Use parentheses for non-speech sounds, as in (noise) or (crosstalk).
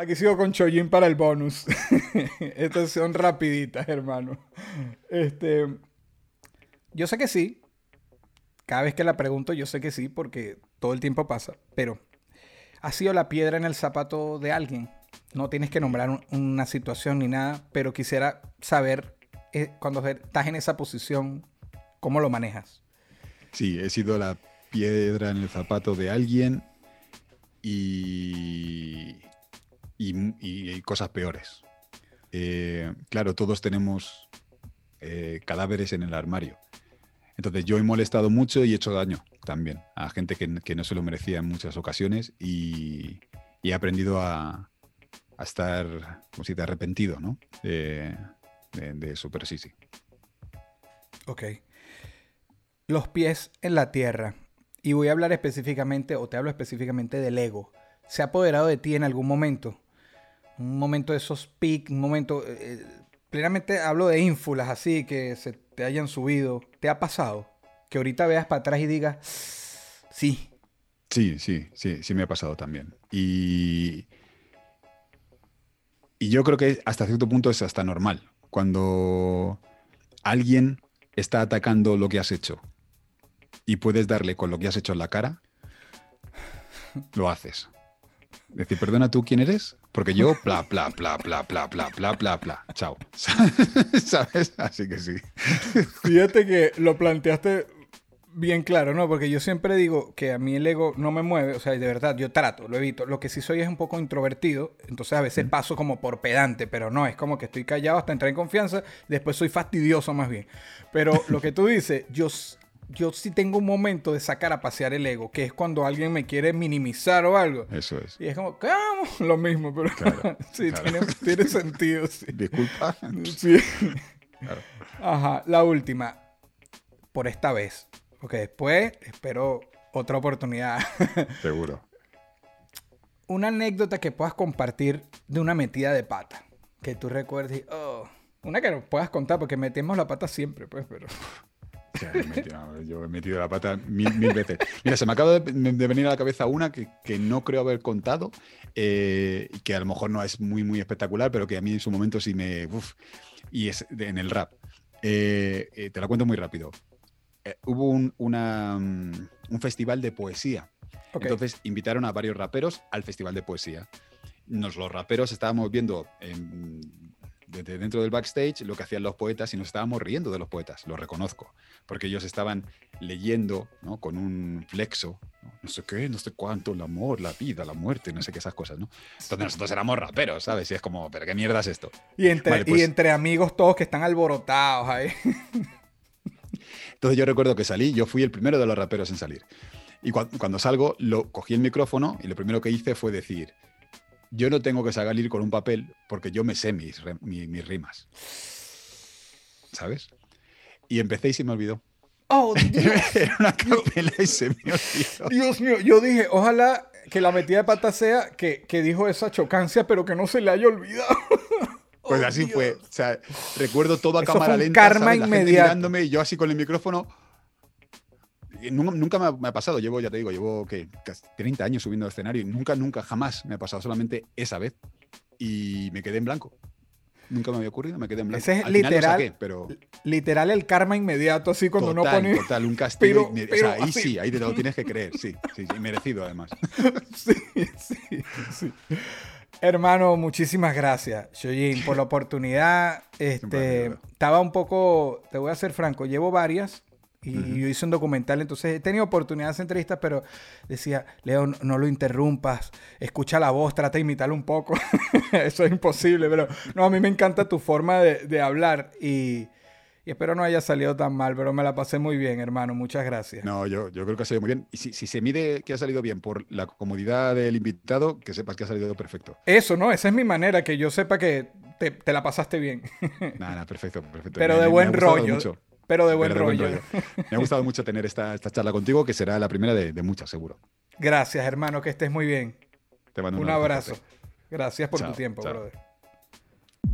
Aquí sigo con Chojin para el bonus. (laughs) Estas son rapiditas, hermano. Este, yo sé que sí. Cada vez que la pregunto, yo sé que sí, porque todo el tiempo pasa. Pero, ¿ha sido la piedra en el zapato de alguien? No tienes que nombrar una situación ni nada, pero quisiera saber, eh, cuando estás en esa posición, ¿cómo lo manejas? Sí, he sido la piedra en el zapato de alguien y y, cosas peores. Eh, claro, todos tenemos eh, cadáveres en el armario. Entonces yo he molestado mucho y he hecho daño también a gente que, no se lo merecía en muchas ocasiones y, he aprendido a, estar, como si te arrepentido, ¿no? De, de eso, pero sí, sí. Ok. Los pies en la tierra. Y voy a hablar específicamente, o te hablo específicamente del ego. ¿Se ha apoderado de ti en algún momento? Un momento de esos pics, un momento, eh, eh, plenamente hablo de ínfulas así, que se te hayan subido. ¿Te ha pasado? Que ahorita veas para atrás y digas, sí. Sí, sí, sí, sí me ha pasado también. Y, y yo creo que hasta cierto punto es hasta normal. Cuando alguien está atacando lo que has hecho y puedes darle con lo que has hecho en la cara, lo haces. Decir, perdona, ¿tú quién eres? Porque yo, bla, bla, bla, bla, bla, bla, bla, bla, bla. Chao. (laughs) ¿Sabes? Así que sí. Fíjate que lo planteaste bien claro, ¿no? Porque yo siempre digo que a mí el ego no me mueve, o sea, de verdad, yo trato, lo evito. Lo que sí soy es un poco introvertido, entonces a veces paso como por pedante, pero no, es como que estoy callado hasta entrar en confianza, después soy fastidioso más bien. Pero lo que tú dices, yo yo sí tengo un momento de sacar a pasear el ego, que es cuando alguien me quiere minimizar o algo. Eso es. Y es como, ¿cómo? (laughs) Lo mismo, pero (laughs) sí, Tiene, sentido. Sí. Disculpa. (laughs) Sí. Ajá, la última. Por esta vez. Porque después espero otra oportunidad. Seguro. Una anécdota que puedas compartir de una metida de pata. Que tú recuerdes, oh, una que no puedas contar, porque metemos la pata siempre, pues, pero (laughs) yo he metido la pata mil, veces. Mira, se me acaba de, venir a la cabeza una que, no creo haber contado, eh, que a lo mejor no es muy, muy espectacular, pero que a mí en su momento sí me... y es en el rap. Eh, eh, te la cuento muy rápido. hubo un, mm, un, festival de poesía. Entonces invitaron a varios raperos al festival de poesía. Nos, los raperos estábamos viendo en desde dentro del backstage lo que hacían los poetas y nos estábamos riendo de los poetas, lo reconozco, porque ellos estaban leyendo ¿no? con un flexo, ¿no? sé qué, no sé cuánto, el amor, la vida, la muerte, no sé qué esas cosas, ¿no? Entonces nosotros éramos raperos, ¿sabes? Y es como, pero qué mierda es esto. Y entre, pues entre amigos todos que están alborotados ahí. (laughs) Entonces yo recuerdo que salí, yo fui el primero de los raperos en salir. Y cuando salgo, lo, cogí el micrófono y lo primero que hice fue decir, yo no tengo que salir con un papel porque yo me sé mis, mis, rimas. ¿Sabes? Y empecé y se me olvidó. Oh, (laughs) Dios. Era una capela y se me olvidó. Dios mío, yo dije, ojalá que la metida de pata sea que, que dijo esa chocancia, pero que no se le haya olvidado. (laughs) Pues oh, así fue. O sea, recuerdo todo a cámara lenta. Karma inmediato. y yo así con el micrófono nunca, me, ha, pasado, llevo, ya te digo, llevo que 30 años subiendo al escenario y nunca, nunca, jamás me ha pasado, solamente esa vez. Y me quedé en blanco. Nunca me había ocurrido, me quedé en blanco. Ese es literal, pero... literal el karma inmediato, así cuando no pone. Total, un (laughs) castigo. ahí sí, ahí te lo (laughs) tienes que creer, sí, sí, merecido además. (laughs) sí, sí, sí. Hermano, muchísimas gracias, Shoyin, por la oportunidad. Este, estaba un poco, te voy a ser franco, llevo varias, y yo hice un documental, entonces he tenido oportunidades de entrevistas, pero decía, Leo, no, lo interrumpas, escucha la voz, trata de imitarlo un poco. (laughs) Eso es imposible, pero no, a mí me encanta tu forma de, hablar y, espero no haya salido tan mal, pero me la pasé muy bien, hermano. Muchas gracias. No, yo, yo creo que ha salido muy bien. Y si, se mide que ha salido bien por la comodidad del invitado, que sepas que ha salido perfecto. Eso, ¿no? Esa es mi manera, que yo sepa que te, la pasaste bien. Nada, perfecto, perfecto. Pero de buen rollo pero de buen, rollo. Me ha gustado mucho tener esta, esta, charla contigo, que será la primera de, muchas, seguro. Gracias, hermano, que estés muy bien. Te mando un, abrazo. Gracias por tu tiempo, brother.